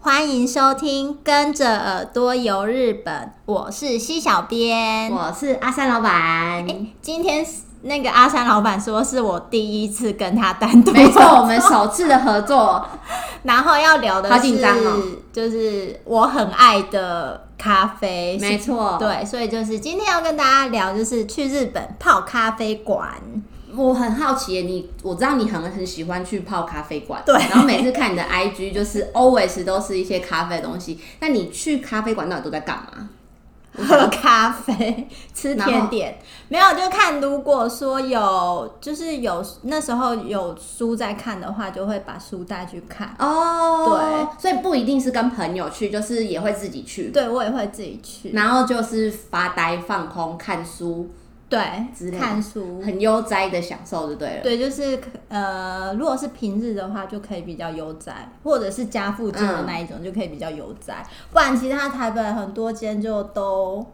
欢迎收听《跟着耳朵游日本》，我是西小编，我是阿三老板。欸，今天那个阿三老板说是我第一次跟他单独，没错，我们首次的合作。然后要聊的是，好紧张哦，就是我很爱的咖啡，没错，对，所以就是今天要跟大家聊，就是去日本泡咖啡馆。我很好奇，你我知道你很很喜欢去泡咖啡馆，对。然后每次看你的 IG，就是 always 都是一些咖啡的东西。那你去咖啡馆到底都在干嘛？喝咖啡、吃甜点，没有就看。如果说有，就是有那时候有书在看的话，就会把书带去看。哦，对，所以不一定是跟朋友去，就是也会自己去。对，我也会自己去，然后就是发呆、放空、看书。对，看书很悠哉的享受就对了。对，就是呃，如果是平日的话，就可以比较悠哉，或者是家附近的那一种，嗯、就可以比较悠哉。不然其他台北很多间就都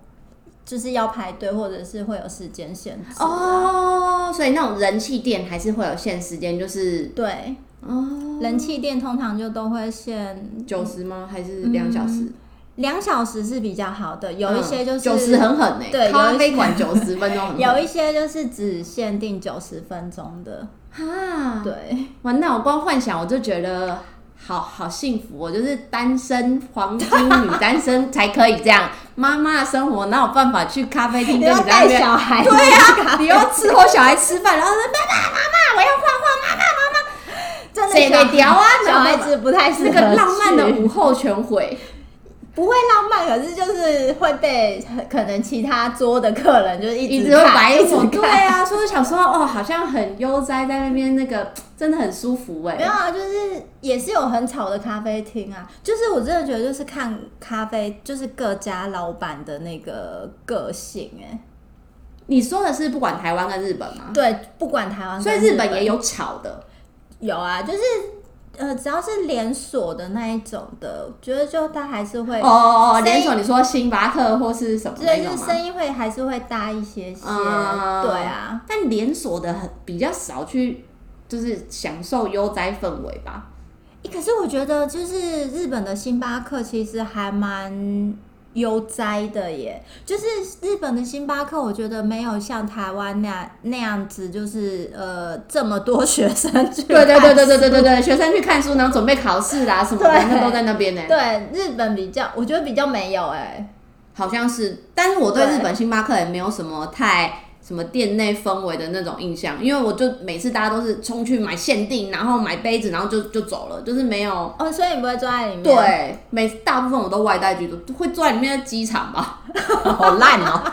就是要排队，或者是会有时间限制。哦，所以那种人气店还是会有限时间，就是对哦，人气店通常就都会限九十吗？还是两小时？嗯两小时是比较好的，有一些就是九十、嗯、很狠呢、欸。对，咖啡馆九十分钟，有一些就是只限定九十分钟的。哈，对，哇，那我光幻想我就觉得好好幸福，我就是单身黄金女单身才可以这样。妈妈的生活哪有办法去咖啡厅跟你带小孩？对啊，你要伺候小孩吃饭，然后说爸爸妈妈，我要画画，妈妈妈妈，真的谁给叼啊？小孩子不太适合。那个浪漫的午后全毁。不会浪漫，可是就是会被可能其他桌的客人就是一直一直会白眼。对啊，所以想说哦，好像很悠哉，在那边那个真的很舒服哎。没有啊，就是也是有很吵的咖啡厅啊。就是我真的觉得，就是看咖啡，就是各家老板的那个个性哎。你说的是不管台湾跟日本吗？对，不管台湾，所以日本也有吵的。有啊，就是。呃，只要是连锁的那一种的，我觉得就它还是会哦哦哦，连锁你说星巴克或是什么那种吗？就是声音会还是会大一些些，嗯、对啊。但连锁的很比较少去，就是享受悠哉氛围吧。欸，可是我觉得就是日本的星巴克其实还蛮。悠哉的耶，就是日本的星巴克，我觉得没有像台湾那样那样子，就是呃这么多学生去。对对对对对对对对，学生去看书，然后准备考试啦什么的，那都在那边呢。对，日本比较，我觉得比较没有哎，好像是，但是我对日本星巴克也没有什么太。什么店内氛围的那种印象，因为我就每次大家都是冲去买限定，然后买杯子，然后就就走了，就是没有哦，所以你不会坐在里面？对，每大部分我都外带居多，会坐在里面的机场吧，好烂哦、喔。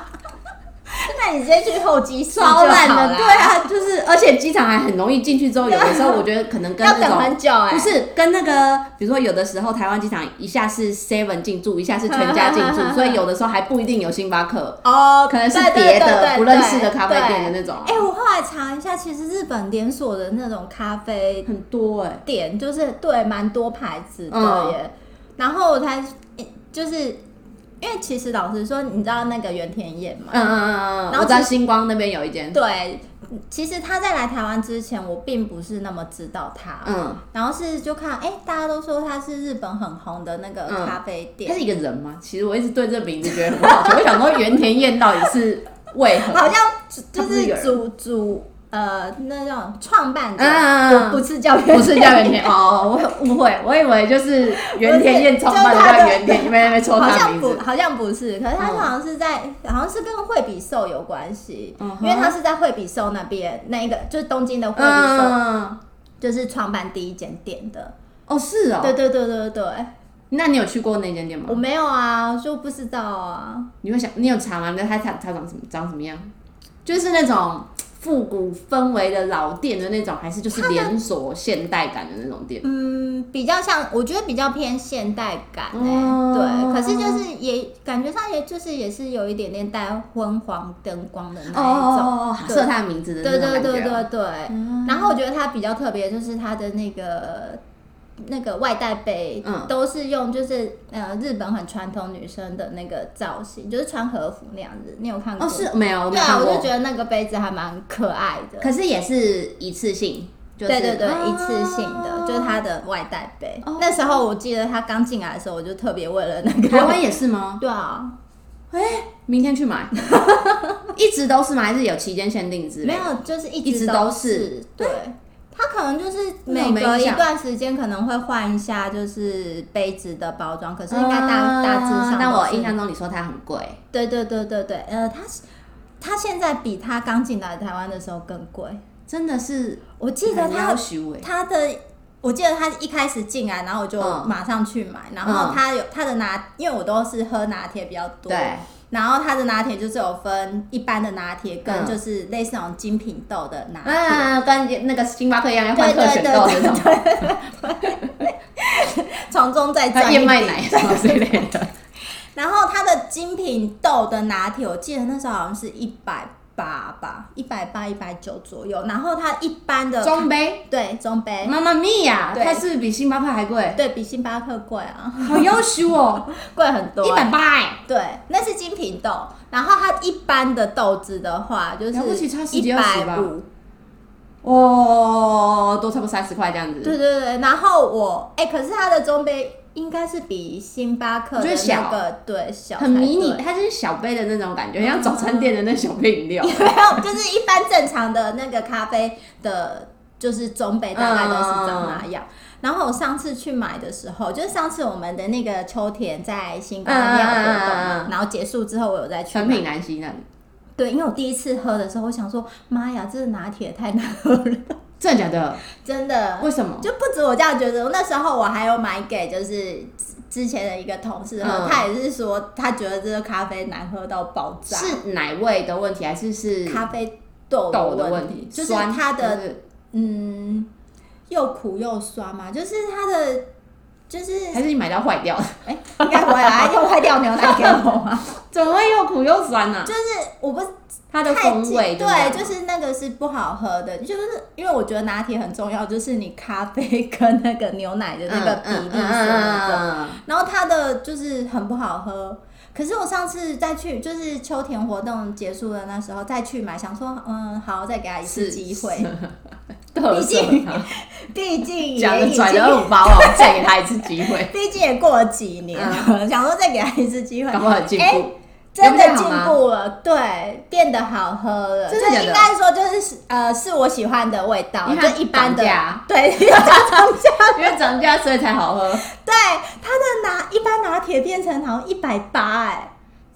那你直接去候机室超烂的，对啊，就是而且机场还很容易进去之后，有的时候我觉得可能跟 要等很久哎、欸，不是跟那个，比如说有的时候台湾机场一下是 Seven 进驻，一下是全家进驻，所以有的时候还不一定有星巴克哦，可能是别的不认识的咖啡店的那种。哎、欸，我后来查一下，其实日本连锁的那种咖啡很多哎，店就是对蛮多牌子的耶，嗯、然后我才就是。因为其实老实说，你知道那个原田彦吗？嗯嗯嗯嗯。然后在星光那边有一间。对，其实他在来台湾之前，我并不是那么知道他。嗯。然后是就看，哎、欸，大家都说他是日本很红的那个咖啡店。他是一个人吗？其实我一直对这个名字觉得很好奇。我想说原田彦到底是为何？好像就是主主。呃，那种创办者，嗯、不是叫不是叫原田哦，我误会，我以为就是原田彦创办的叫原田，因为没错，好像不，好像不是，可是他好像是在，嗯、好像是跟惠比寿有关系，嗯、因为他是在惠比寿那边，那一个就是东京的惠比寿，嗯、就是创办第一间店的。哦，是哦，对对对对对。那你有去过那间店吗？我没有啊，就不知道啊。你会想，你有查吗？那他他他长什么？长什么样？就是那种。复古氛围的老店的那种，还是就是连锁现代感的那种店？嗯，比较像，我觉得比较偏现代感哎、欸。哦、对，可是就是也感觉上也就是也是有一点点带昏黄灯光的那一种。哦，设他的名字的。对对对对对。嗯、然后我觉得它比较特别，就是它的那个。那个外带杯，嗯，都是用就是呃日本很传统女生的那个造型，就是穿和服那样子。你有看过？哦，是没有，对啊，我就觉得那个杯子还蛮可爱的。可是也是一次性，就是、对对对，啊、一次性的，就是它的外带杯。哦、那时候我记得他刚进来的时候，我就特别为了那个。台湾也是吗？对啊。哎、欸，明天去买。一直都是吗？还是有期间限定之类？没有，就是一直，一直都是。对。他可能就是每隔一段时间可能会换一下，就是杯子的包装，可是应该大大致上。但我印象中你说它很贵。对对对对对，呃，他是他现在比他刚进来台湾的时候更贵，真的是。我记得他他的，我记得他一开始进来，然后我就马上去买，然后他有他的拿，因为我都是喝拿铁比较多。对。然后他的拿铁就是有分一般的拿铁跟就是类似那种精品豆的拿铁，嗯，跟那个星巴克一样要换特选豆那种，对对对，从中再赚燕麦奶什么之类的。然后它的精品豆的拿铁，我记得那时候好像是一百。八吧，一百八、一百九左右。然后它一般的中杯，对中杯，妈妈咪呀，它是比星巴克还贵，对比星巴克贵啊，好优秀哦，贵很多，一百八。哎，对，那是精品豆。然后它一般的豆子的话，就是一百五，哦，都差不多三十块这样子。对对对，然后我哎，可是它的中杯。应该是比星巴克的那个对小很迷你，它就是小杯的那种感觉，像早餐店的那小杯饮料。没有，就是一般正常的那个咖啡的，就是中杯大概都是长那样。然后我上次去买的时候，就是上次我们的那个秋田在新高那样活动，然后结束之后我有再去。诚品南西那里。对，因为我第一次喝的时候，我想说，妈呀，这个拿铁太难喝了。真的假的？真的？为什么？就不止我这样觉得。那时候我还有买给就是之前的一个同事喝，嗯、他也是说他觉得这个咖啡难喝到爆炸。是奶味的问题，还是是咖啡豆豆的问题？就是它的嗯，又苦又酸嘛，就是它的就是还是你买到坏掉了？哎、欸，应该回来用坏掉牛奶给我吗？怎么会又苦又酸呢、啊？就是我不。它的风味对，就是那个是不好喝的，就是因为我觉得拿铁很重要，就是你咖啡跟那个牛奶的那个比例什么的，然后它的就是很不好喝。可是我上次再去，就是秋田活动结束的那时候再去买，想说嗯好，再给他一次机会。毕竟，毕竟讲的拽的很包哦，再给他一次机会。毕竟也过了几年，想说再给他一次机会，赶快进步。真的进步了，对，变得好喝了。这应该说就是呃，是我喜欢的味道，就一般的。对，因为涨价，因为涨价所以才好喝。对，它的拿一般拿铁变成好像一百八，哎。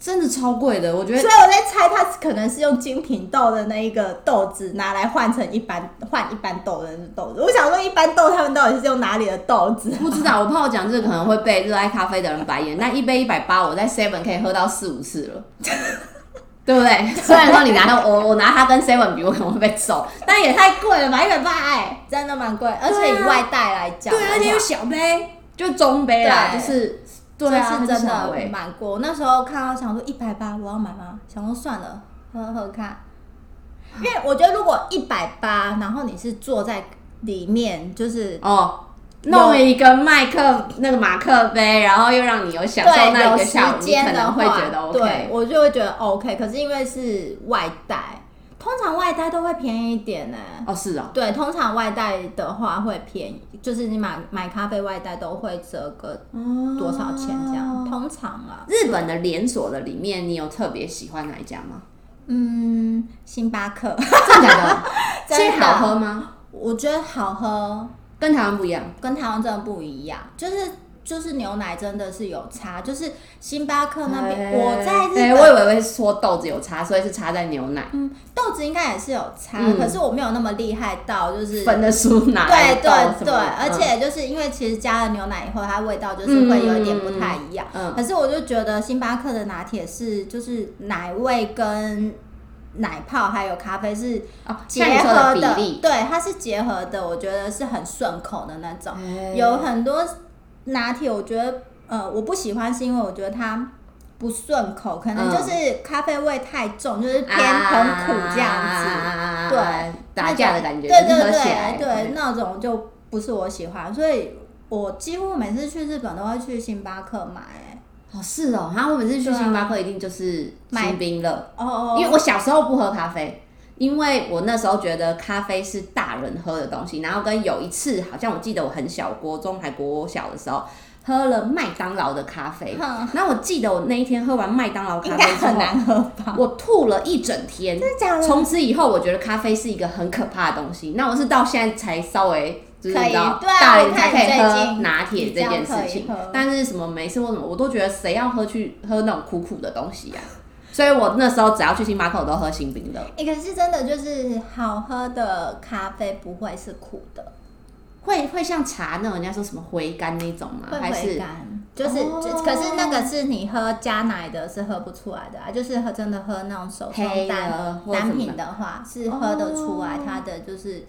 真的超贵的，我觉得。所以我在猜，它可能是用精品豆的那一个豆子拿来换成一般换一般豆的豆子。我想说，一般豆他们到底是用哪里的豆子？不知道，我怕我讲这个可能会被热爱咖啡的人白眼。那一杯一百八，我在 Seven 可以喝到四五次了，对不对？虽然说你拿到，我我拿它跟 Seven 比，我可能会被揍，但也太贵了吧，一百八哎，真的蛮贵，而且以外带来讲，对，而且有小杯，就中杯啦，就是。对啊，是真的买过。那时候看到想说一百八，我要买吗？想说算了，喝喝看。因为我觉得如果一百八，然后你是坐在里面，就是哦，弄一个麦克那个马克杯，然后又让你有享受那个下午，你可能会觉得 OK。对，我就会觉得 OK。可是因为是外带。通常外带都会便宜一点呢。哦，是啊。对，通常外带的话会便宜，就是你买买咖啡外带都会折个多少钱这样。哦、通常啊，日本的连锁的里面，你有特别喜欢哪一家吗？嗯，星巴克。真的假的？真的好喝吗？我觉得好喝，跟台湾不一样，跟台湾真的不一样，就是。就是牛奶真的是有差，就是星巴克那边，欸、我在日本、欸，我以为会说豆子有差，所以是差在牛奶。嗯，豆子应该也是有差，嗯、可是我没有那么厉害到就是分得出哪。对对对，而且就是因为其实加了牛奶以后，它味道就是会有一点不太一样。嗯，可是我就觉得星巴克的拿铁是就是奶味跟奶泡还有咖啡是结合的，的比例对，它是结合的，我觉得是很顺口的那种，欸、有很多。拿铁我觉得，呃，我不喜欢是因为我觉得它不顺口，可能就是咖啡味太重，嗯、就是偏很苦这样子，啊、对，打架的感觉，对对对对，那种就不是我喜欢，所以我几乎每次去日本都会去星巴克买。哦，是哦，然后我每次去星巴克一定就是星冰乐，哦哦，因为我小时候不喝咖啡。因为我那时候觉得咖啡是大人喝的东西，然后跟有一次好像我记得我很小，国中还国小的时候。喝了麦当劳的咖啡，然后我记得我那一天喝完麦当劳咖啡之后，很难喝吧？我吐了一整天。真的假的？从此以后，我觉得咖啡是一个很可怕的东西。那我是到现在才稍微就是知道大人才可以喝拿铁这件事情，但是什么没事或什么，我都觉得谁要喝去喝那种苦苦的东西啊？所以我那时候只要去星巴克，我都喝星冰的。哎、欸，可是真的就是好喝的咖啡不会是苦的。会会像茶那种人家说什么回甘那种吗？会回甘，就是、哦、就可是那个是你喝加奶的，是喝不出来的啊。就是喝真的喝那种手冲单单品的话，是喝得出来它的就是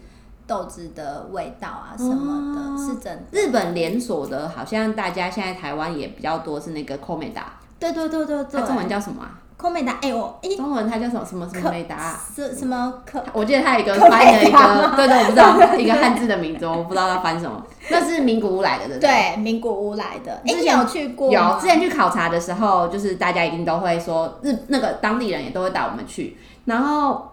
豆子的味道啊什么的，哦、是真的。日本连锁的，好像大家现在台湾也比较多，是那个 Komeda。对对对对对，它中文叫什么啊？空美达，哎、欸、我，哎、欸，中文它叫什么什么什么美达？是什么可？我记得它有一个翻的一个，对对，我不知道一个汉字的名字，我不知道它翻什么。那是名古屋来的，对不对？对，名古屋来的。之前有去过，有之前去考察的时候，就是大家一定都会说日那个当地人也都会带我们去，然后。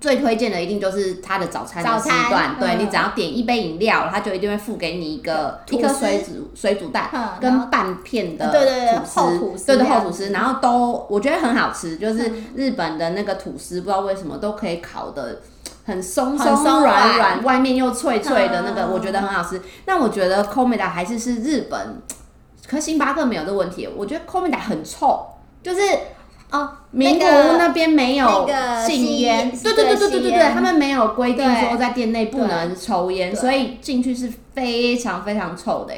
最推荐的一定就是它的早餐的时段，对，你只要点一杯饮料，它就一定会付给你一个一颗水煮水煮蛋跟半片的吐司，对对厚吐司，然后都我觉得很好吃，就是日本的那个吐司，不知道为什么都可以烤的很松松软。软，外面又脆脆的那个，我觉得很好吃。那我觉得 Komeda 还是是日本，可星巴克没有这个问题，我觉得 Komeda 很臭，就是。哦，民国屋那边没有禁烟，对对对对对对对，他们没有规定说在店内不能抽烟，所以进去是非常非常臭的。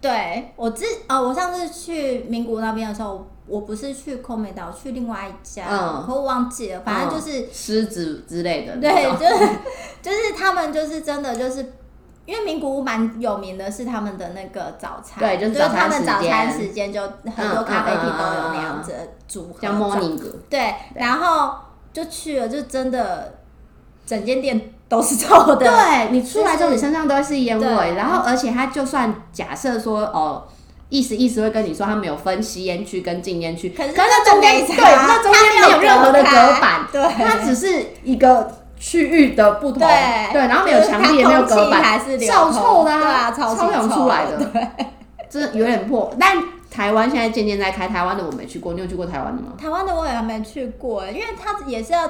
对，我之哦，我上次去名古屋那边的时候，我不是去 Komeda，去另外一家，嗯，我忘记了，反正就是狮子之类的，对，就是就是他们就是真的就是。因为名古屋蛮有名的是他们的那个早餐，对，就是他们早餐时间就很多咖啡厅都有那样子的组合，叫 morning。对，然后就去了，就真的整间店都是臭的。对，你出来之后，你身上都是烟味。然后，而且他就算假设说哦，意思意思会跟你说他们有分吸烟区跟禁烟区，可是那中间对，那中间没有任何的隔板，对，它只是一个。区域的不同，对，对，然后没有墙壁，也没有隔板，臭臭的啊，超氧出来的，对，真的有点破。但台湾现在渐渐在开，台湾的我没去过，你有去过台湾的吗？台湾的我也还没去过，因为它也是要。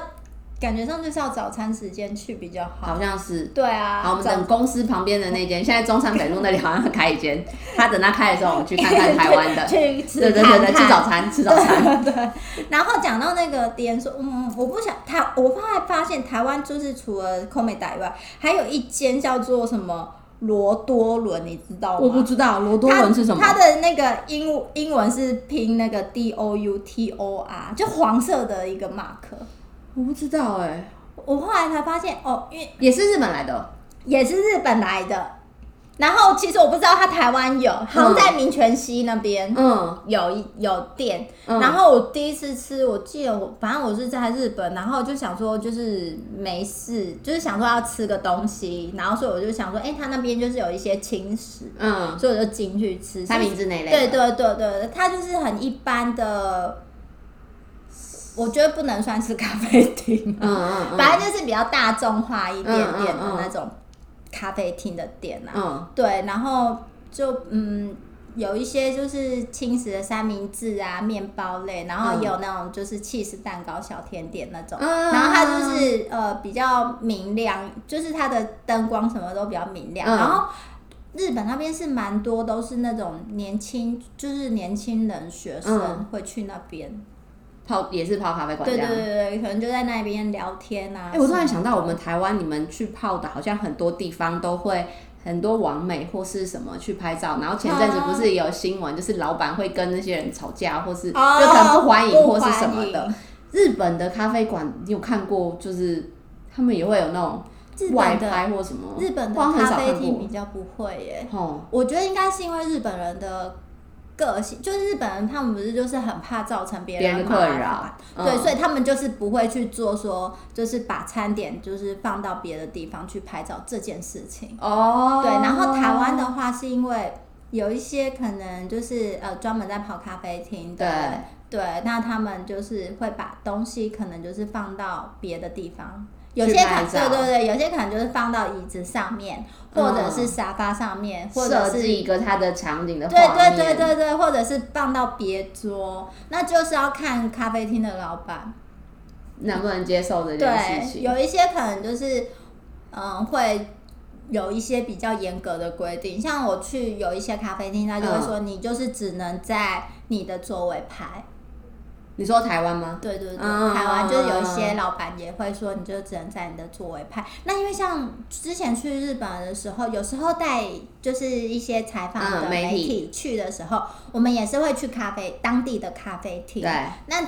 感觉上就是要早餐时间去比较好，好像是。对啊。好，我们等公司旁边的那间，现在中山北路那里好像要开一间，他等他开的时候，我们去看看台湾的。去吃对对对对，吃早餐，吃早餐。对。然后讲到那个店，说嗯，我不想台，我后来发现台湾就是除了 Komeda 以外，还有一间叫做什么罗多伦，你知道吗？我不知道罗多伦是什么。它的那个英英文是拼那个 D O U T O R，就黄色的一个 mark。我不知道哎、欸，我后来才发现哦，因为也是日本来的，也是日本来的。然后其实我不知道他台湾有，好像在民权西那边，嗯，有一有店。嗯、然后我第一次吃，我记得我反正我是在日本，然后就想说就是没事，就是想说要吃个东西，然后所以我就想说，哎、欸，他那边就是有一些轻食，嗯，所以我就进去吃。三明治那类，对对对对，他就是很一般的。我觉得不能算是咖啡厅，嗯嗯，嗯。反正就是比较大众化一点点的那种咖啡厅的店啊，嗯，对，然后就嗯有一些就是轻食的三明治啊、面包类，然后也有那种就是起司蛋糕、小甜点那种，嗯、然后它就是呃比较明亮，就是它的灯光什么都比较明亮，嗯、然后日本那边是蛮多都是那种年轻，就是年轻人学生会去那边。泡也是泡咖啡馆，对对对对，可能就在那边聊天啊。哎、欸，我突然想到，我们台湾你们去泡的，好像很多地方都会很多网美或是什么去拍照。然后前阵子不是有新闻，啊、就是老板会跟那些人吵架，或是就可能不欢迎或是什么的。日本的咖啡馆，你有看过？就是他们也会有那种外拍或什么？日本的咖啡厅比较不会耶。哦，我觉得应该是因为日本人的。个性就是日本人，他们不是就是很怕造成别人困扰，嗯、对，所以他们就是不会去做说，就是把餐点就是放到别的地方去拍照这件事情。哦，对，然后台湾的话是因为有一些可能就是呃专门在跑咖啡厅的，对，对，那他们就是会把东西可能就是放到别的地方。有些可能对对对，有些可能就是放到椅子上面，或者是沙发上面，嗯、或者是一个它的场景的。对对对对对，或者是放到别桌，那就是要看咖啡厅的老板能不能接受这件事情。对，有一些可能就是嗯会有一些比较严格的规定，像我去有一些咖啡厅，他就会说你就是只能在你的座位拍。你说台湾吗？对对对，嗯、台湾就是有一些老板也会说，你就只能在你的座位拍。那因为像之前去日本的时候，有时候带就是一些采访的媒体去的时候，嗯、我们也是会去咖啡当地的咖啡厅。对。那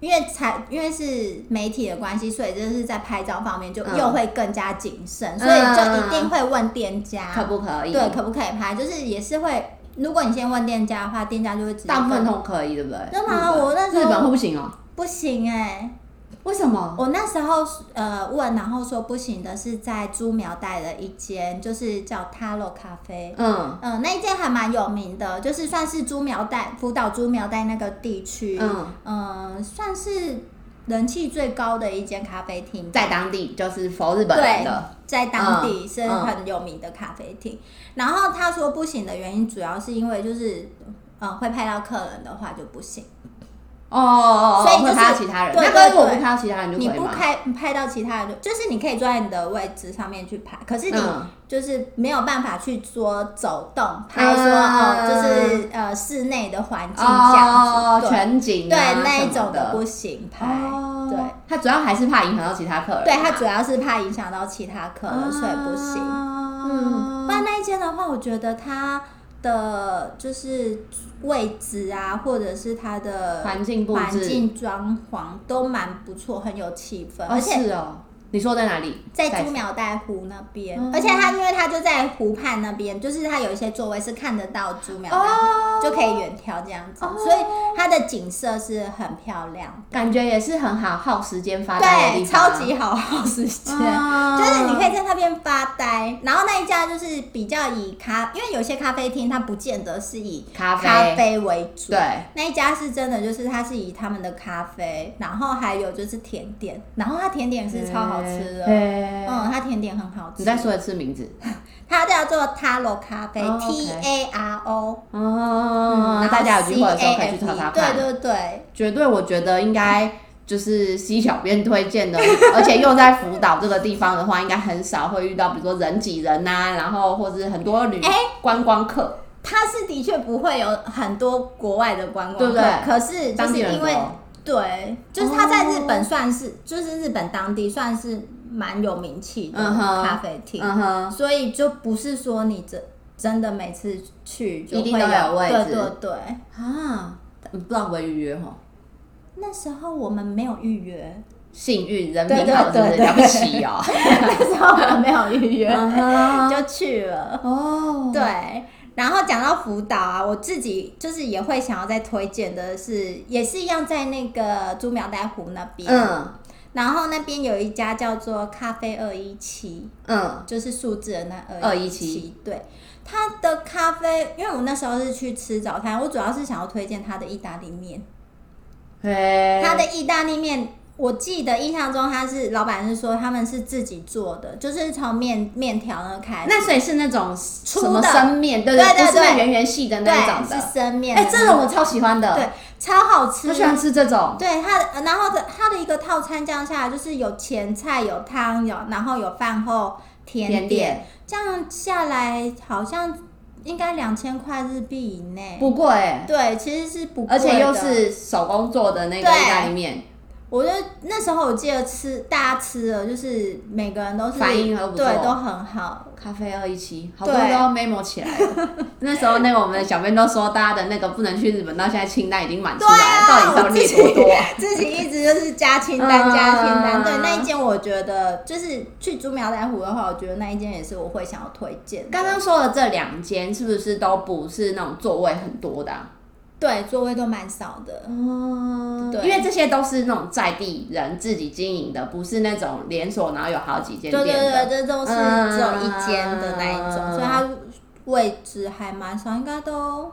因为采因为是媒体的关系，所以就是在拍照方面就又会更加谨慎，嗯、所以就一定会问店家可不可以，对，可不可以拍，就是也是会。如果你先问店家的话，店家就会直接。大部分都可以，对不对？真的吗？我那时候日本会不行哦。不行哎、欸，为什么？我那时候呃问，然后说不行的是在朱苗带的一间，就是叫 Taro 咖啡。嗯嗯、呃，那一间还蛮有名的，就是算是朱苗带福岛朱苗带那个地区，嗯嗯、呃，算是。人气最高的一间咖啡厅，在当地就是佛日本人的，在当地是很有名的咖啡厅。嗯嗯、然后他说不行的原因，主要是因为就是，嗯，会派到客人的话就不行。哦哦哦，所以就是拍到其他人。对对对，那如果不拍到其他人就可以吗？你不拍拍到其他人就就是你可以坐在你的位置上面去拍，可是你就是没有办法去说走动拍说哦，就是呃室内的环境这样子，全景对那一种的不行拍。对，他主要还是怕影响到其他客人。对，他主要是怕影响到其他客人，所以不行。嗯，不然那一间的话，我觉得他的就是。位置啊，或者是它的环境布置、环境装潢都蛮不错，很有气氛。而且你说在哪里？在朱苗代湖那边。而且它因为它就在湖畔那边，就是它有一些座位是看得到朱苗就可以远眺这样子，所以它的景色是很漂亮，感觉也是很好耗时间发呆的地方。对，超级好耗时间，就是你可以在那边发呆。然后那一家就是比较以咖，因为有些咖啡厅它不见得是以咖啡。咖啡为主，对，那一家是真的，就是它是以他们的咖啡，然后还有就是甜点，然后它甜点是超好吃的，嗯，它甜点很好吃。你再说一次名字，它叫做 Taro 咖啡，T A R O，哦，大家有机会的时候可以去查查看，对对对，绝对我觉得应该就是 C 小编推荐的，而且又在福岛这个地方的话，应该很少会遇到，比如说人挤人呐，然后或者是很多旅观光客。它是的确不会有很多国外的观光客，对对，可是就是因为对，就是它在日本算是，就是日本当地算是蛮有名气的咖啡厅，所以就不是说你真真的每次去就会有，一定都有位置，对对对。啊，不知道会预约哈？那时候我们没有预约，幸运人品好，真的了不起哦。那时候我们没有预约，就去了。哦，对。然后讲到福岛啊，我自己就是也会想要再推荐的是，也是一样在那个猪苗代湖那边。嗯。然后那边有一家叫做咖啡二一七，嗯，就是数字的那二一七。对，它的咖啡，因为我那时候是去吃早餐，我主要是想要推荐它的意大利面。嘿。它的意大利面。我记得印象中，他是老板是说他们是自己做的，就是从面面条那开始。那所以是那种粗的生面，对对对，不是圆圆细的那种的，是生面。哎，这种我超喜欢的，对，超好吃。我喜欢吃这种。对它的，然后的它的一个套餐这样下来，就是有前菜、有汤、有然后有饭后甜点，这样下来好像应该两千块日币以内，不贵。对，其实是不贵，而且又是手工做的那个意大利面。我觉得那时候我记得吃大家吃了，就是每个人都是反应都不错，对，都很好。咖啡二一七，好多都要 memo 起来了。那时候那个我们的小编都说，大家的那个不能去日本，到现在清单已经满出来了，到底到底多多多？自己一直就是加清单，加清单。对，那一间我觉得就是去猪苗代湖的话，我觉得那一间也是我会想要推荐。刚刚说的这两间是不是都不是那种座位很多的？对，座位都蛮少的，哦，对，因为这些都是那种在地人自己经营的，不是那种连锁，然后有好几间店的。对对对，这都是只有一间的那一种，嗯、所以它位置还蛮少，应该都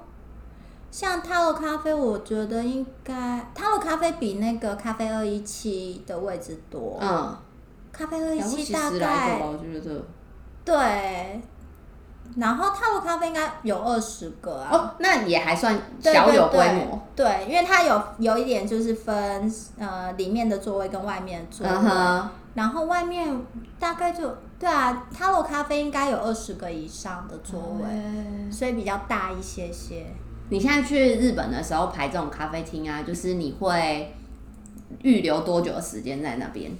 像 Taro 咖啡，我觉得应该 Taro 咖啡比那个咖啡二一七的位置多。嗯，咖啡二一七大概我觉得对。然后他的咖啡应该有二十个啊，哦，那也还算小有规模。对，对，对，因为它有有一点就是分呃里面的座位跟外面的座位，然后外面大概就对啊，他的咖啡应该有二十个以上的座位，嗯、所以比较大一些些。你现在去日本的时候排这种咖啡厅啊，就是你会预留多久的时间在那边？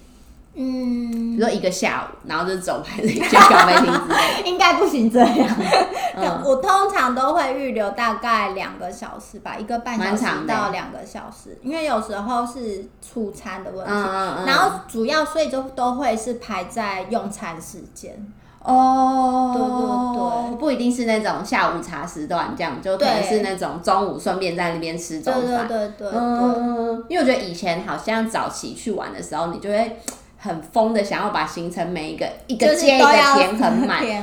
嗯，比如说一个下午，然后就走排一家咖啡厅之类的，应该不行这样。嗯、我通常都会预留大概两个小时吧，一个半小时到两个小时，因为有时候是出餐的问题。嗯嗯嗯，然后主要所以就都会是排在用餐时间。哦，对对对，不一定是那种下午茶时段这样，就可能是那种中午顺便在那边吃中饭。对对对对，嗯，因为我觉得以前好像早期去玩的时候，你就会。很疯的，想要把行程每一个一个接一个 填很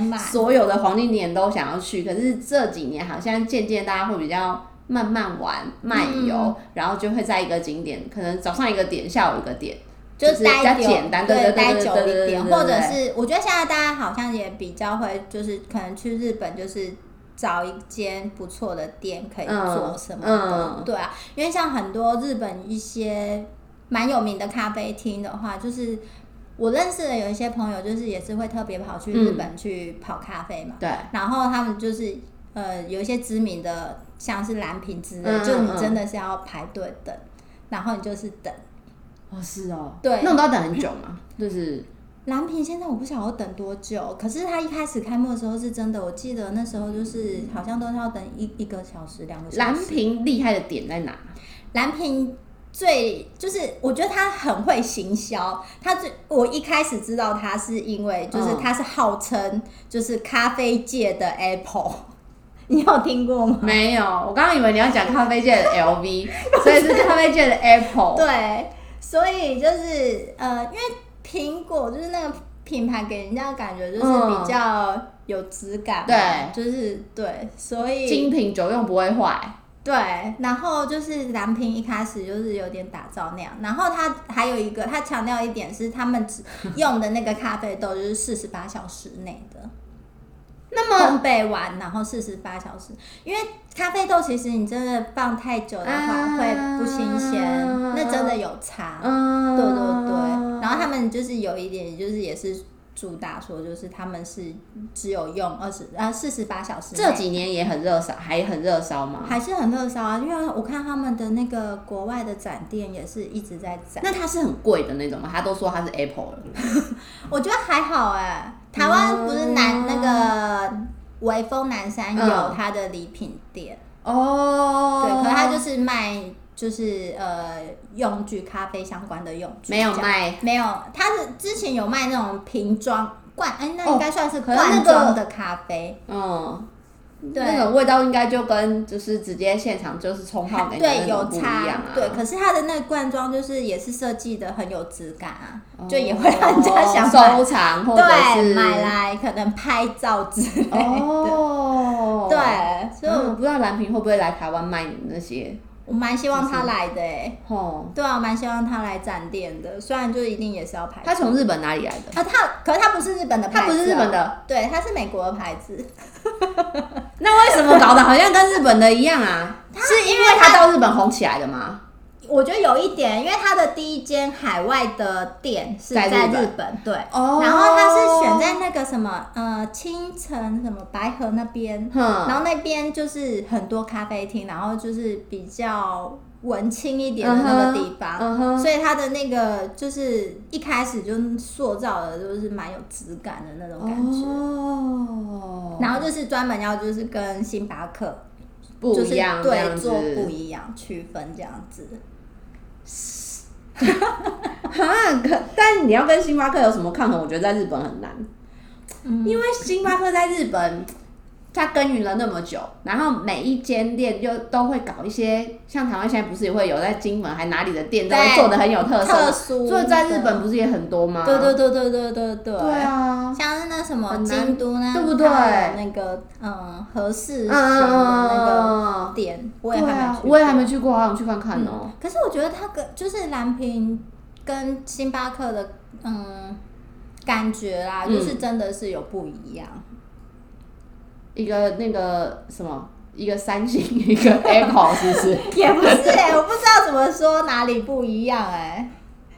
满，所有的黄金点都想要去。可是这几年好像渐渐大家会比较慢慢玩、漫游，嗯、然后就会在一个景点，可能早上一个点，下午一个点，就是比较简单，对，待久一点，或者是我觉得现在大家好像也比较会，就是可能去日本就是找一间不错的店可以做什么的，嗯嗯、对啊，因为像很多日本一些。蛮有名的咖啡厅的话，就是我认识的有一些朋友，就是也是会特别跑去日本去跑咖啡嘛。对。然后他们就是呃有一些知名的，像是蓝瓶之类，就你真的是要排队等，然后你就是等。哦，是哦。对。那我都要等很久嘛？就是蓝瓶现在我不晓得要等多久，可是他一开始开幕的时候是真的，我记得那时候就是好像都是要等一一个小时、两个小时。蓝瓶厉害的点在哪？蓝瓶。最就是我觉得他很会行销，他最我一开始知道他是因为就是他是号称就是咖啡界的 Apple，你有听过吗？没有，我刚刚以为你要讲咖啡界的 LV，所以是咖啡界的 Apple。对，所以就是呃，因为苹果就是那个品牌给人家的感觉就是比较有质感，对，就是对，所以精品久用不会坏。对，然后就是蓝瓶一开始就是有点打造那样，然后他还有一个，他强调一点是他们只用的那个咖啡豆就是四十八小时内的，那么烘焙完然后四十八小时，因为咖啡豆其实你真的放太久的话会不新鲜，啊、那真的有差，啊、对对对，然后他们就是有一点就是也是。主打说就是他们是只有用二十呃四十八小时，这几年也很热烧，还很热烧吗？还是很热烧啊！因为我看他们的那个国外的展店也是一直在展。那它是很贵的那种吗？他都说它是 Apple 了。我觉得还好哎，台湾不是南那个微风南山有它的礼品店哦，对，可是它就是卖。就是呃，用具咖啡相关的用具没有卖，没有，他是之前有卖那种瓶装罐，哎，那应该算是罐装的咖啡，嗯，对，那种味道应该就跟就是直接现场就是冲泡的对有差，对，可是它的那个罐装就是也是设计的很有质感啊，就也会让人家想收藏或者是买来可能拍照之类的，哦，对，所以我不知道蓝瓶会不会来台湾卖你们那些。我蛮希望他来的哎，哦，对啊，我蛮希望他来展店的，虽然就一定也是要排。他从日本哪里来的？啊，他可是他不是日本的牌子，他不是日本的，对，他是美国的牌子。那为什么搞得好像跟日本的一样啊？是因为他到日本红起来的吗？我觉得有一点，因为他的第一间海外的店是在日本，日本对，哦，然后他是选在那个什么呃青城什么白河那边，嗯，然后那边就是很多咖啡厅，然后就是比较文青一点的那个地方，嗯嗯、所以他的那个就是一开始就塑造的就是蛮有质感的那种感觉，哦，然后就是专门要就是跟星巴克不一样，对，做不一样区分这样子。哈，可但你要跟星巴克有什么抗衡？我觉得在日本很难，嗯、因为星巴克在日本他耕耘了那么久，然后每一间店又都会搞一些，像台湾现在不是也会有在金门还哪里的店都会做的很有特色，特殊，所以在日本不是也很多吗？对对对对对对对。对啊，像是那什么京都呢，对不对？那个嗯和式的那个店，嗯、我也还没去过，我也还没去过，好想去看看哦。可是我觉得它跟就是蓝瓶跟星巴克的嗯感觉啦，就是真的是有不一样。一个那个什么，一个三星，一个 Apple，是不是？也不是哎、欸，我不知道怎么说哪里不一样哎、欸。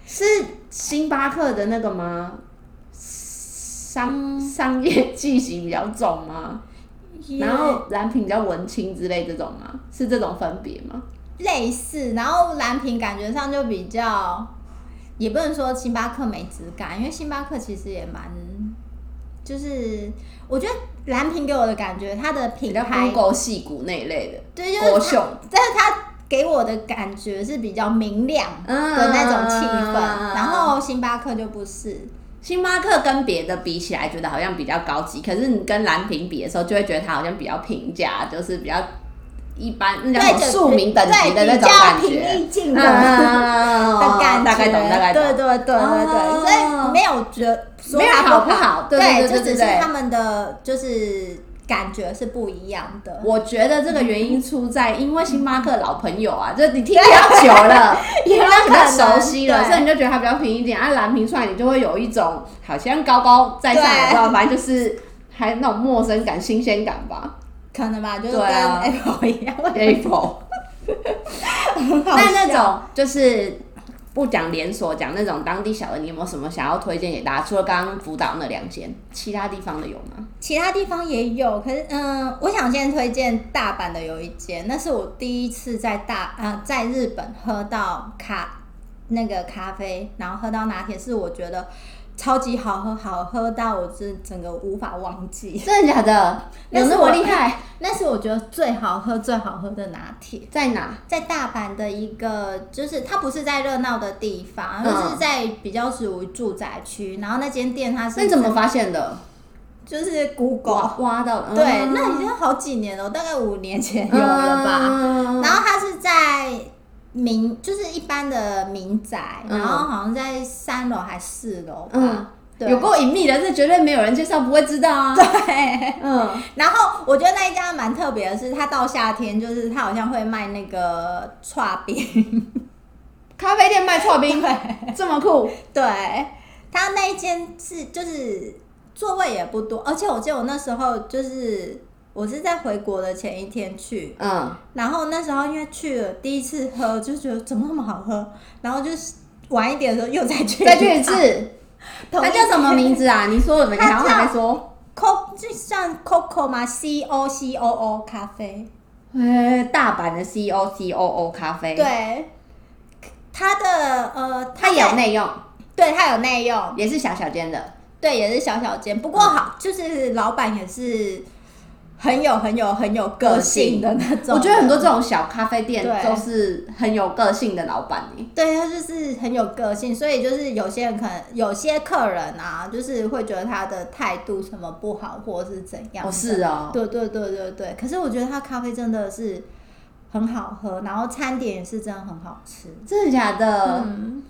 是星巴克的那个吗？商商业气息比较重吗？然后蓝瓶比较文青之类这种吗？是这种分别吗？类似，然后蓝瓶感觉上就比较，也不能说星巴克没质感，因为星巴克其实也蛮。就是我觉得蓝瓶给我的感觉，它的品牌够细骨那一类的，对，就是它，但是它给我的感觉是比较明亮的那种气氛，嗯，然后星巴克就不是，星巴克跟别的比起来，觉得好像比较高级，可是你跟蓝瓶比的时候，就会觉得它好像比较平价，就是比较。一般那种庶民等级的那种感觉，平易近 的感觉，大概懂，大概懂。对对对对对，所以没有觉得没有好不好，对就只是他们的就是感觉是不一样的。我觉得这个原因出在，因为星巴克老朋友啊，就你听比较久了，因为比较熟悉了，所以你就觉得它比较平一点。啊，蓝瓶出来，你就会有一种好像高高在上，我不知道，反正就是还那种陌生感、新鲜感吧。可能吧，就是跟 Apple 一样。啊、Apple，但 那种就是不讲连锁，讲那种当地小的，你有没有什么想要推荐给大家？除了刚刚福岛那两间，其他地方的有吗？其他地方也有，可是嗯，我想先推荐大阪的有一间，那是我第一次在大呃在日本喝到咖那个咖啡，然后喝到拿铁，是我觉得。超级好喝，好喝到我是整个无法忘记。真的假的？有那么厉害？那是我觉得最好喝、最好喝的拿铁。在哪？在大阪的一个，就是它不是在热闹的地方，就、嗯、是在比较属于住宅区。然后那间店它是……你怎么发现的？就是 Google 挖，挖到的。对、嗯，那已经好几年了，大概五年前有了吧。嗯、然后它是在。民就是一般的民宅，然后好像在三楼还是四楼吧。嗯，有够隐秘的，这绝对没有人介绍，不会知道啊。对，嗯。然后我觉得那一家蛮特别的是，它到夏天就是它好像会卖那个串冰，咖啡店卖剉冰，这么酷。对，它那一间是就是座位也不多，而且我记得我那时候就是。我是在回国的前一天去，嗯，然后那时候因为去了第一次喝，就觉得怎么那么好喝，然后就是晚一点的时候又再去，再去一次。它叫什么名字啊？你说什么？你好像还没说。Co 就像 Coco 吗？C O C O O 咖啡。哎，大阪的 C O C O O 咖啡。对，它的呃，它有内用。对，它有内用，也是小小间的。对，也是小小间，不过好，就是老板也是。很有很有很有个性的那种，我觉得很多这种小咖啡店都是很有个性的老板。对，他就是很有个性，所以就是有些人可能有些客人啊，就是会觉得他的态度什么不好，或者是怎样。哦，是啊。对对对对对。可是我觉得他咖啡真的是很好喝，然后餐点也是真的很好吃。真的假的？嗯。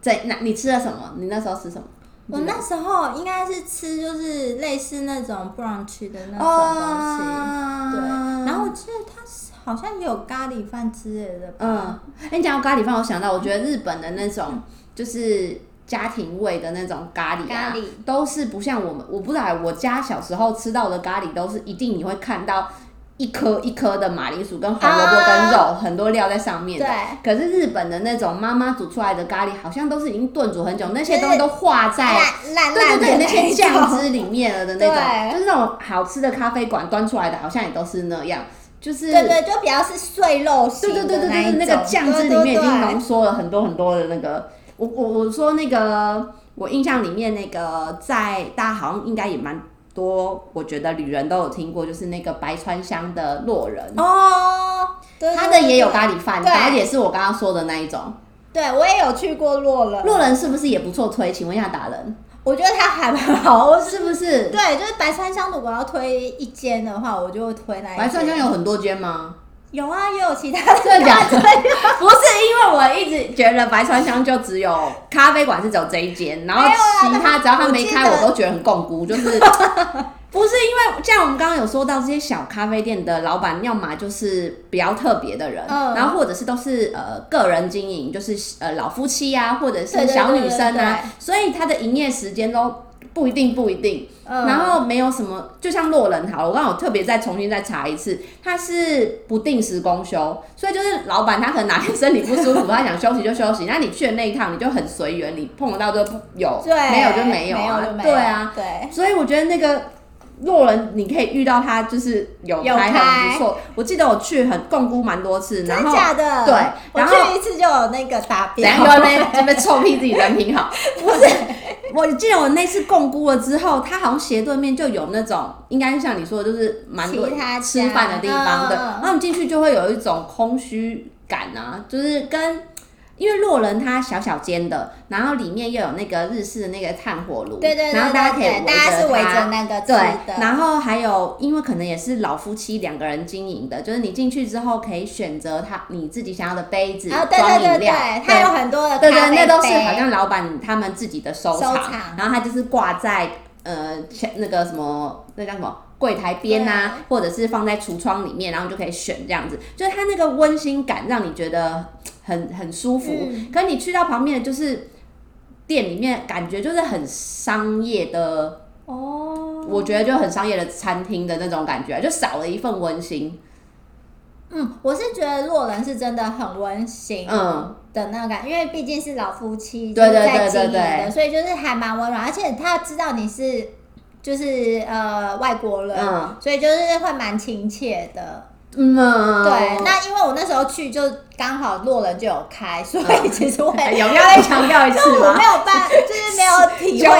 在那，你吃了什么？你那时候吃什么？我那时候应该是吃就是类似那种 brunch 的那种东西，oh, 对。然后我记得它好像有咖喱饭之类的。嗯，哎、欸，你讲到咖喱饭，我想到我觉得日本的那种就是家庭味的那种咖喱啊，咖喱都是不像我们，我不知道我家小时候吃到的咖喱都是一定你会看到。一颗一颗的马铃薯跟红萝卜跟肉，啊，很多料在上面的。对。可是日本的那种妈妈煮出来的咖喱，好像都是已经炖煮很久，那些东西都化在烂烂对对对那些酱汁里面了的那种，就是那种好吃的咖啡馆端出来的，好像也都是那样。就是对对，就比较是碎肉型的那对对对对对，那个酱汁里面已经浓缩了很多很多的那个。我我我说那个，我印象里面那个在大家好像应该也蛮。多，我觉得旅人都有听过，就是那个白川乡的洛人哦，对对对对，他的也有咖喱饭，然后也是我刚刚说的那一种。对，我也有去过洛人，洛人是不是也不错推？请问一下达人，我觉得他还蛮好，是不是？对，就是白川乡，如果要推一间的话，我就会推那一间。白川乡有很多间吗？有啊，也有其他的。真的假的？不是，因为我一直觉得白川乡就只有咖啡馆是只有这一间，然后其他只要他没开，我都觉得很摃龟，就是。不是因为像我们刚刚有说到这些小咖啡店的老板，要么就是比较特别的人，嗯、然后或者是都是呃个人经营，就是呃老夫妻啊，或者是小女生啊，所以他的营业时间都不一定不一定。嗯、然后没有什么，就像洛人好了，我刚好特别再重新再查一次，他是不定时公休，所以就是老板他可能哪天身体不舒服，他想休息就休息，那你去的那一趟你就很随缘，你碰得到就有，对没有就没有啊，有有对啊，对，所以我觉得那个。洛人，你可以遇到他，就是有开很不错。我记得我去很共估蛮多次，然后真假的对，然后我去一次就有那个达标。然后那边这边臭屁自己人品好，不是？我记得我那次共估了之后，他好像斜对面就有那种，应该像你说的，就是蛮多吃饭的地方的。然后你进去就会有一种空虚感啊，就是跟。因为洛人它小小间的，然后里面又有那个日式的那个炭火炉，对对对，然后大家可以围着它，大家是围着那个对，然后还有因为可能也是老夫妻两个人经营的，就是你进去之后可以选择他你自己想要的杯子装饮料，哦、对对对。对，它有很多的对对，那都是好像老板他们自己的收藏，收藏。然后它就是挂在呃那个什么那叫什么柜台边啊，或者是放在橱窗里面，然后就可以选这样子，就是它那个温馨感让你觉得。很很舒服，嗯、可你去到旁边的就是店里面，感觉就是很商业的哦，我觉得就很商业的餐厅的那种感觉，就少了一份温馨。嗯，我是觉得洛人是真的很温馨，嗯。的那个感因为毕竟是老夫妻对对在经营的，所以就是还蛮温暖，而且他知道你是就是呃外国人，嗯、所以就是会蛮亲切的。嗯，对，那因为我那时候去就刚好洛人就有开，所以其实我也有没有再强调一次吗？我没有办，就是没有体会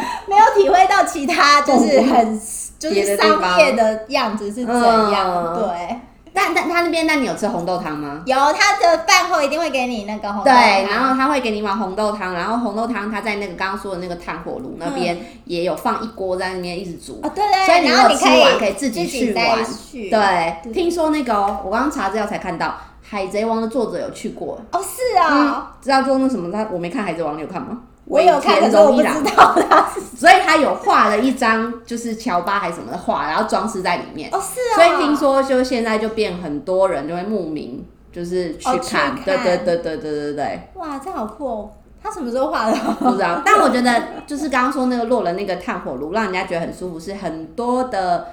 没有体会到其他就是很 就是商业的样子是怎样，对。但但他那边，那你有吃红豆汤吗？有，他的饭后一定会给你那个红豆汤。对，然后他会给你一碗红豆汤，然后红豆汤他在那个刚刚说的那个炭火炉那边也有放一锅在那边一直煮。哦，对对。所以你如果吃完可以自己去玩。对，听说那个我刚刚查资料才看到，《海贼王》的作者有去过。哦，是啊。知道做那什么？他我没看《海贼王》，你有看吗？我有看，可是我不知道他是，所以他有画了一张就是乔巴还是什么的画，然后装饰在里面。哦，是啊。所以听说就现在就变很多人就会慕名，就是去看。对对对对对对对。哇，这好酷哦！他什么时候画的？不知道。但我觉得就是刚刚说那个洛人那个炭火炉，让人家觉得很舒服，是很多的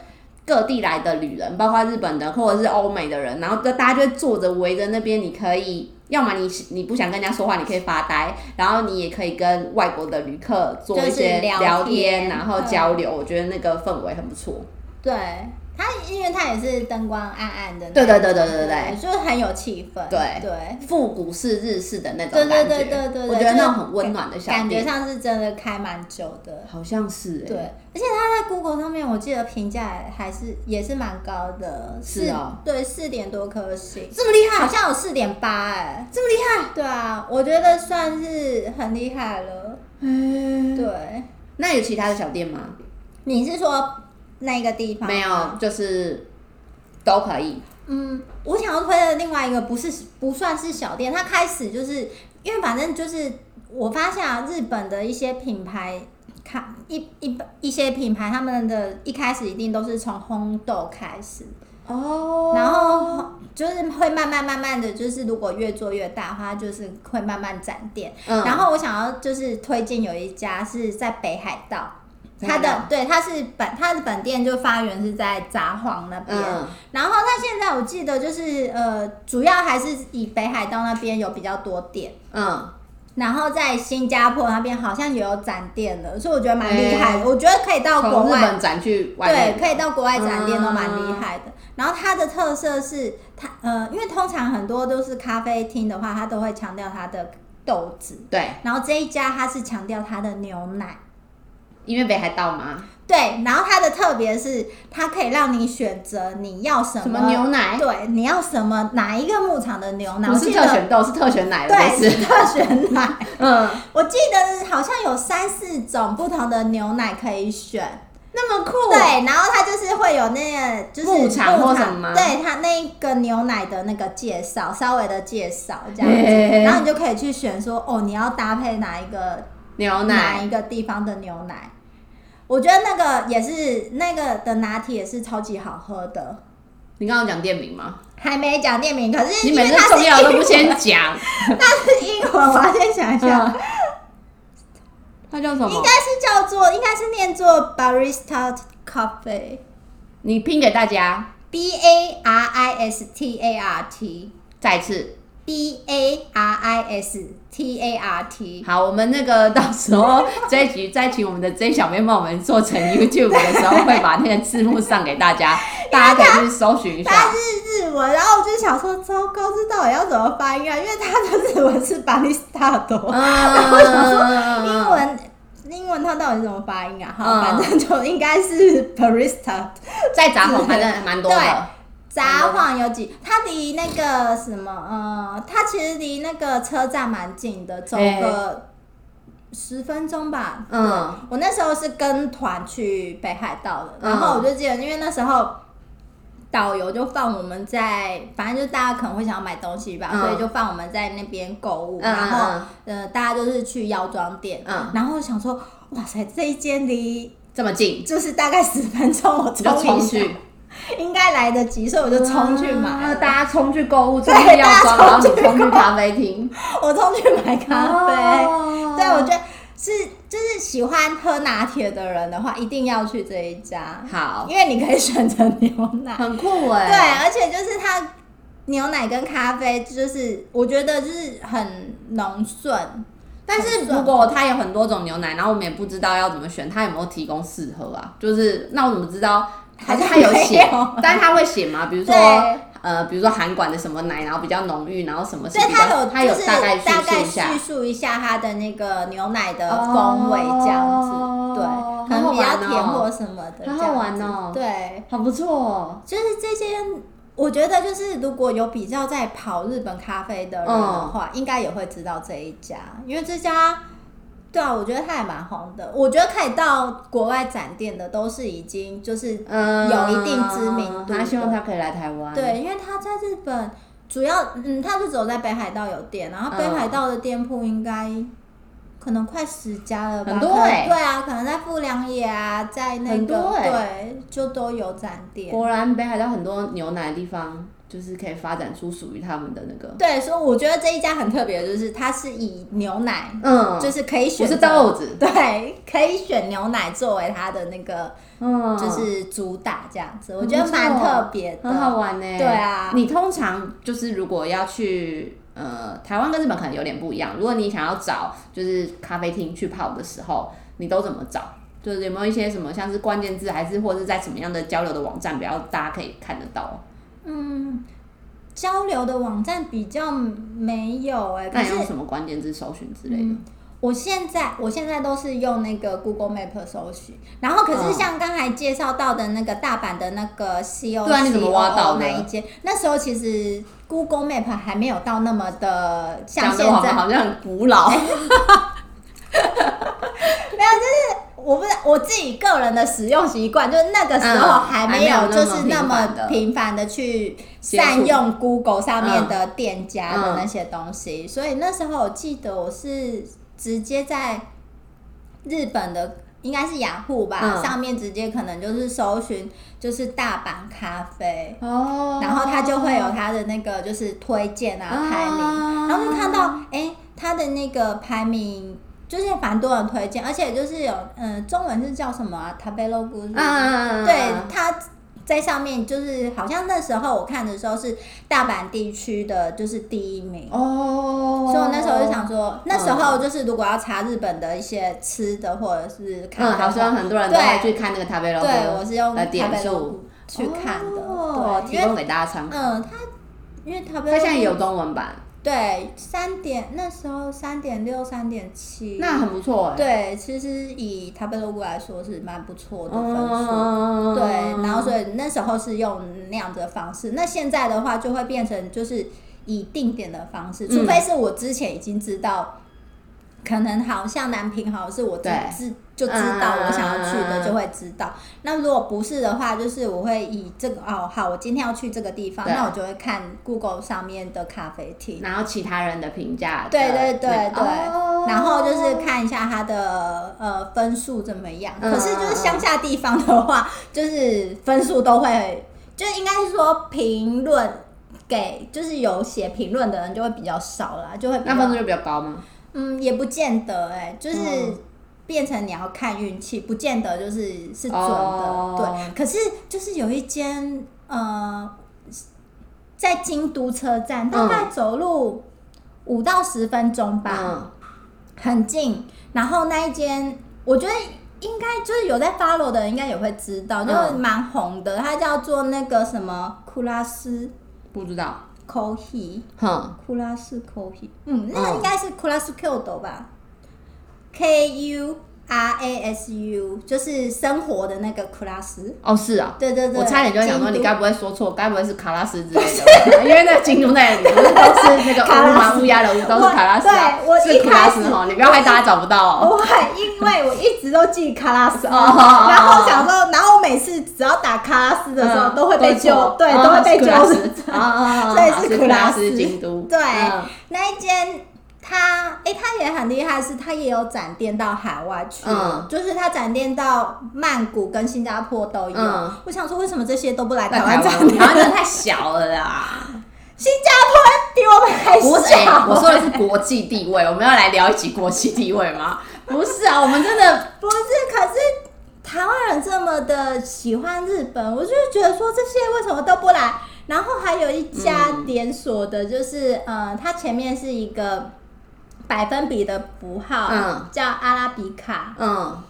各地来的旅人，包括日本的或者是欧美的人，然后就大家就会坐着围着那边，你可以。要么你你不想跟人家说话，你可以发呆，然后你也可以跟外国的旅客做一些聊天，聊天然后交流。嗯、我觉得那个氛围很不错。对。它因为它也是灯光暗暗的，对对对对对对对，就是很有气氛，对。对，复古式日式的那种感觉，对对对对对，我觉得那种很温暖的小店，感觉上是真的开蛮久的，好像是哎，对，而且它在 Google 上面，我记得评价还是也是蛮高的，是啊，对，四点多颗星，这么厉害，好像有四点八哎，这么厉害，对啊，我觉得算是很厉害了，嗯，对，那有其他的小店吗？你是说？那个地方没有，就是都可以。嗯，我想要推的另外一个不是不算是小店，它开始就是因为反正就是我发现啊，日本的一些品牌，看一一一些品牌，他们的一开始一定都是从烘豆开始哦，然后就是会慢慢慢慢的就是如果越做越大的话，就是会慢慢展店。嗯，然后我想要就是推荐有一家是在北海道。他的对，他是本他的本店就发源是在札幌那边，嗯、然后他现在我记得就是呃，主要还是以北海道那边有比较多店，嗯，然后在新加坡那边好像也有展店了，所以我觉得蛮厉害的，欸、我觉得可以到国外展去外，对，可以到国外展店都蛮厉害的。嗯、然后它的特色是它呃，因为通常很多都是咖啡厅的话，它都会强调它的豆子，对，然后这一家它是强调它的牛奶。因为北海道吗？对，然后它的特别是，它可以让你选择你要什么，什么牛奶？对，你要什么哪一个牧场的牛奶？不是特选豆，是特选奶。对，是特选奶。嗯，我记得好像有三四种不同的牛奶可以选，那么酷。对，然后它就是会有那个就是牧场或什么？对，它那个牛奶的那个介绍，稍微的介绍这样子，然后你就可以去选说，哦，你要搭配哪一个牛奶，哪一个地方的牛奶。我觉得那个也是那个的拿铁也是超级好喝的。你刚刚讲店名吗？还没讲店名，可是你每次重要都不先讲。那 是英文，我要先想一下。它叫什么？应该是叫做，应该是念作 Barista Coffee。你拼给大家：B A R I S T A R T。再次。B A R I S T A R T。好，我们那个到时候这一集再请我们的 J 小妹帮我们做成 YouTube 的时候，会把那个字幕上给大家，大家可以去搜寻一下。它是日文，然后我就想说，糟糕，这到底要怎么发音啊？因为它的日文是 Barista 多，然后我想说英文，英文它到底是怎么发音啊？好，反正就应该是 Barista。在札幌反正蛮多的。札幌有几？它离那个什么，呃，它其实离那个车站蛮近的，走个十分钟吧。嗯，我那时候是跟团去北海道的，然后我就记得，因为那时候导游就放我们在，反正就大家可能会想要买东西吧，所以就放我们在那边购物，然后呃，大家就是去药妆店，嗯，然后想说，哇塞，这一间离这么近，就是大概十分钟，我冲进去。应该来得及，所以我就冲去买。啊、大家冲去购物，冲去药妆，然后你冲去咖啡厅。我冲去买咖啡。哦、对，我觉得是就是喜欢喝拿铁的人的话，一定要去这一家。好，因为你可以选择牛奶，很酷哎。对，而且就是它牛奶跟咖啡，就是我觉得就是很浓顺。但是如果它有很多种牛奶，然后我们也不知道要怎么选，它有没有提供试喝啊？就是那我怎么知道？还是他有写，但是他会写吗？比如说，呃，比如说韩馆的什么奶，然后比较浓郁，然后什么什么，他有他有大概大概叙述一下他的那个牛奶的风味这样子，对，可能比较甜或什么的，很好玩哦，对，很不错哦。就是这些，我觉得就是如果有比较在跑日本咖啡的人的话，应该也会知道这一家，因为这家。对啊，我觉得他也蛮红的。我觉得可以到国外展店的，都是已经就是有一定知名度。他希望他可以来台湾。对，因为他在日本主要，嗯，他是只有在北海道有店，然后北海道的店铺应该可能快十家了吧？很多欸。对啊，可能在富良野啊，在那个对，就都有展店。果然北海道很多牛奶的地方。就是可以发展出属于他们的那个。对，所以我觉得这一家很特别，就是它是以牛奶，嗯，就是可以选，不是豆子，对，可以选牛奶作为它的那个，嗯，就是主打这样子，我觉得蛮特别的，很好玩呢。对啊，你通常就是如果要去，呃，台湾跟日本可能有点不一样。如果你想要找就是咖啡厅去泡的时候，你都怎么找？就是有没有一些什么像是关键字，还是或者是在什么样的交流的网站，比较大家可以看得到？嗯，交流的网站比较没有哎、欸，那你用什么关键字搜寻之类的？嗯、我现在我现在都是用那个 Google Map 搜寻，然后可是像刚才介绍到的那个大阪的那个 C O C O 那一间，那时候其实 Google Map 还没有到那么的像现在，好像很古老。没有，就是我不是我自己个人的使用习惯，就是那个时候还没有，就是那么频繁的。去善用 Google 上面的店家的那些东西，所以那时候我记得我是直接在日本的，应该是雅虎吧，上面直接可能就是搜寻就是大阪咖啡哦，然后它就会有它的那个就是推荐啊排名，然后就看到哎，它的那个排名。就是蛮多人推荐，而且就是有，嗯，中文是叫什么啊？Tabelog，嗯，对，它在上面就是好像那时候我看的时候是大阪地区的，就是第一名哦。所以我那时候就想说，那时候就是如果要查日本的一些吃的或者是看，嗯，好像很多人都会去看那个 Tabelog，对，我是用 Tabelog 去看的，哦，提供给大家参考。嗯，它因为 Tabelog，它现在也有中文版。对，三点那时候三点六、三点七，那很不错哎。对，其实以 Tabelog 来说是蛮不错的分数。嗯、对，然后所以那时候是用那样子的方式。那现在的话就会变成就是以定点的方式，除非是我之前已经知道。可能好像南平好像是我自知就知道我想要去的就会知道。那如果不是的话，就是我会以这个哦好，我今天要去这个地方，那我就会看 Google 上面的咖啡厅，然后其他人的评价。对对对对，然后就是看一下它的呃分数怎么样。可是就是乡下地方的话，就是分数都会，就应该是说评论给就是有写评论的人就会比较少啦，就会那分数就比较高吗？嗯，也不见得哎、欸，就是变成你要看运气，不见得就是是准的。Oh. 对，可是就是有一间呃，在京都车站，大概走路五到十分钟吧，嗯、很近。然后那一间，我觉得应该就是有在 follow 的人，应该也会知道，就是蛮红的。它叫做那个什么库拉斯，不知道。Coffee，哼，库拉斯 Coffee，嗯，那应该是库拉斯 Kyoto 吧，K U R A S U，就是生活的那个库拉斯。哦，是啊，对对对，我差点就想说，你该不会说错，该不会是卡拉斯之类的？因为那京都那里不是都是那个乌嘛乌鸦的乌，都是卡拉斯，对，我是库拉斯哦，你不要害大家找不到哦。不会，因为我一直都记卡拉斯，然后想说，然后我每次只要打卡拉斯的时候，都会被救，对，都会被纠正。啊，所以是库拉斯京都，对，那一间。他哎、欸，他也很厉害，是他也有展店到海外去，嗯、就是他展店到曼谷跟新加坡都有。嗯、我想说，为什么这些都不来台湾展店？台湾真的太小了啦！新加坡比我们还小。我说的是国际地位。我们要来聊一集国际地位吗？不是啊，我们真的不是。可是台湾人这么的喜欢日本，我就觉得说这些为什么都不来？然后还有一家连锁的，就是嗯、呃，它前面是一个。百分比的符号，嗯，叫阿拉比卡，嗯，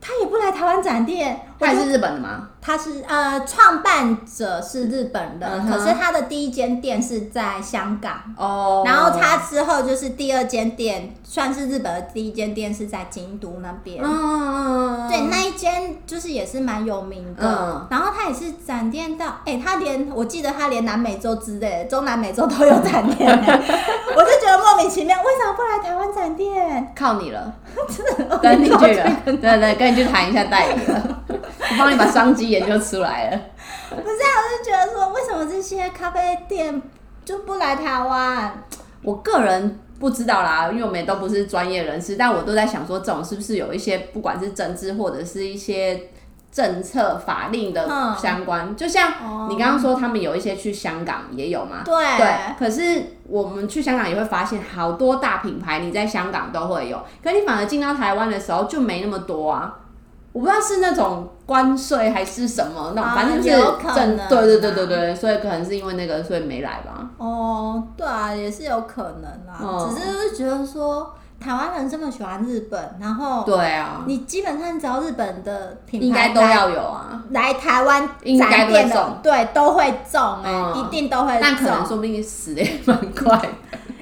他也不来台湾展店，他是日本的吗？他是呃，创办者是日本的，嗯、哼。可是他的第一间店是在香港。哦，然后他之后就是第二间店，算是日本的第一间店是在京都那边，嗯，对，那一间就是也是蛮有名的，嗯、然后他也是展店到，哎、欸，他连我记得他连南美洲之类的，中南美洲都有展店，我就觉得莫名其妙，为什么不来台湾展店？靠你了，跟你去了，对，对对，跟你去谈一下代理了，我帮你把商机。研究出来了，不是，我是觉得说，为什么这些咖啡店就不来台湾？我个人不知道啦，因为我们也都不是专业人士，但我都在想说，这种是不是有一些不管是政治或者是一些政策法令的相关？嗯、就像你刚刚说，他们有一些去香港也有嘛？对对。可是我们去香港也会发现，好多大品牌你在香港都会有，可你反而进到台湾的时候就没那么多啊。我不知道是那种关税还是什么，那种反正是正，对对对对对，所以可能是因为那个，所以没来吧。哦，对啊，也是有可能啊，哦、只是觉得说台湾人这么喜欢日本，然后对啊，你基本上只要日本的品牌应该都要有啊，来台湾应该都会中，对，都会中哎、欸，嗯、一定都会中，但可能说不定死的也蛮快的。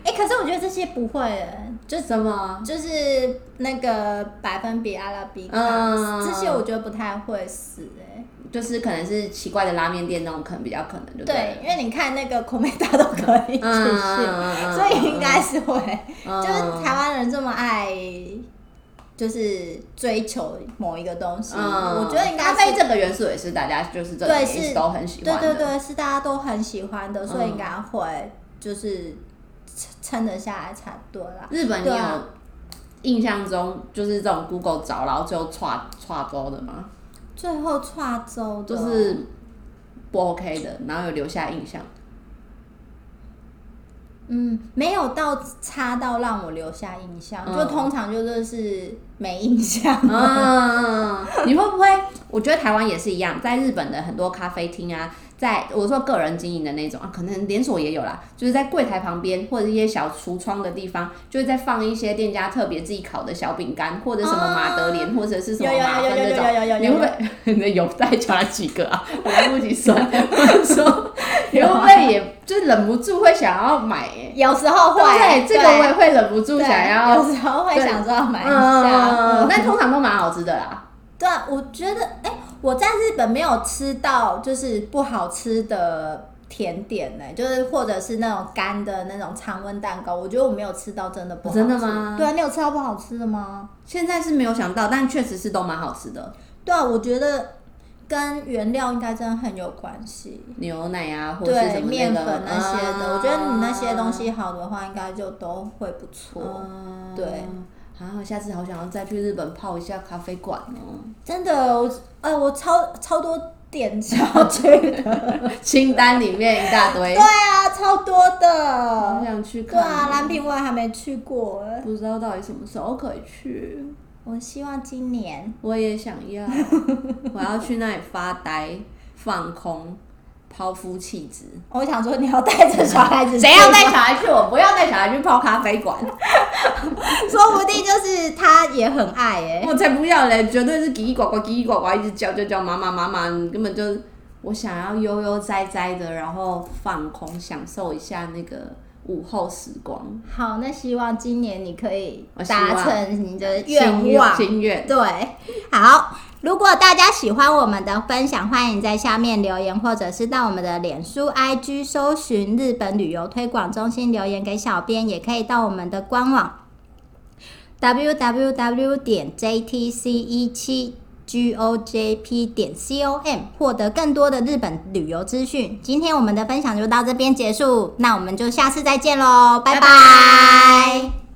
哎、欸，可是我觉得这些不会、欸。就什么，就是那个百分比阿拉比卡，嗯、这些我觉得不太会死哎、欸，就是可能是奇怪的拉面店那种，可能比较可能就对，对，因为你看那个 Komeda 都可以出现，嗯、所以应该是会，嗯、就是台湾人这么爱，就是追求某一个东西，嗯、我觉得应该咖啡这个元素也是大家就是这个是都很喜欢的，对对对，是大家都很喜欢的，所以应该会就是。撑得下来才对啦。日本，你有印象中就是这种 Google 找，然后最后跨跨州的吗？最后跨州就是不 OK 的，然后有留下印象。嗯，没有到差到让我留下印象，嗯、就通常就是是没印象。嗯，你会不会？我觉得台湾也是一样，在日本的很多咖啡厅啊。在我说个人经营的那种啊，可能连锁也有啦，就是在柜台旁边或者一些小橱窗的地方，就会在放一些店家特别自己烤的小饼干，或者什么马德莲，或者是什么马芬那种。你会不会 有在讲了几个啊？我来不及算。说你会不会也就忍不住会想要买？哎，有时候会，对，这个我也会忍不住想要，有时候会想说要买一下，但通常都蛮好吃的啦。对啊，我觉得，哎，我在日本没有吃到就是不好吃的甜点呢，就是或者是那种干的那种常温蛋糕，我觉得我没有吃到真的不好吃。真的吗？对啊，你有吃到不好吃的吗？现在是没有想到，但确实是都蛮好吃的。对啊，我觉得跟原料应该真的很有关系。牛奶啊，或者是什么面粉那些的，啊、我觉得你那些东西好的话，应该就都会不错。啊、对。然后下次好想要再去日本泡一下咖啡馆哦！真的，我呃，我超超多点想要 去的，清单里面一大堆。对啊，超多的。好想去看。对啊，蓝瓶我还没去过，不知道到底什么时候可以去。我希望今年。我也想要，我要去那里发呆、放空。抛夫弃子，我想说你要带着小孩子，谁要带小孩去？我不要带小孩去泡咖啡馆，说不定就是他也很爱哎，我才不要嘞，绝对是叽叽呱呱，叽叽呱呱，一直叫叫叫妈妈妈妈，你根本就我想要悠悠哉哉的，然后放空，享受一下那个午后时光。好，那希望今年你可以达成你的愿望，心愿对，好。如果大家喜欢我们的分享，欢迎在下面留言，或者是到我们的脸书、IG 搜寻日本旅游推广中心留言给小编，也可以到我们的官网 www 点 jtc 一七 gojp 点 com 获得更多的日本旅游资讯。今天我们的分享就到这边结束，那我们就下次再见喽，拜拜。拜拜。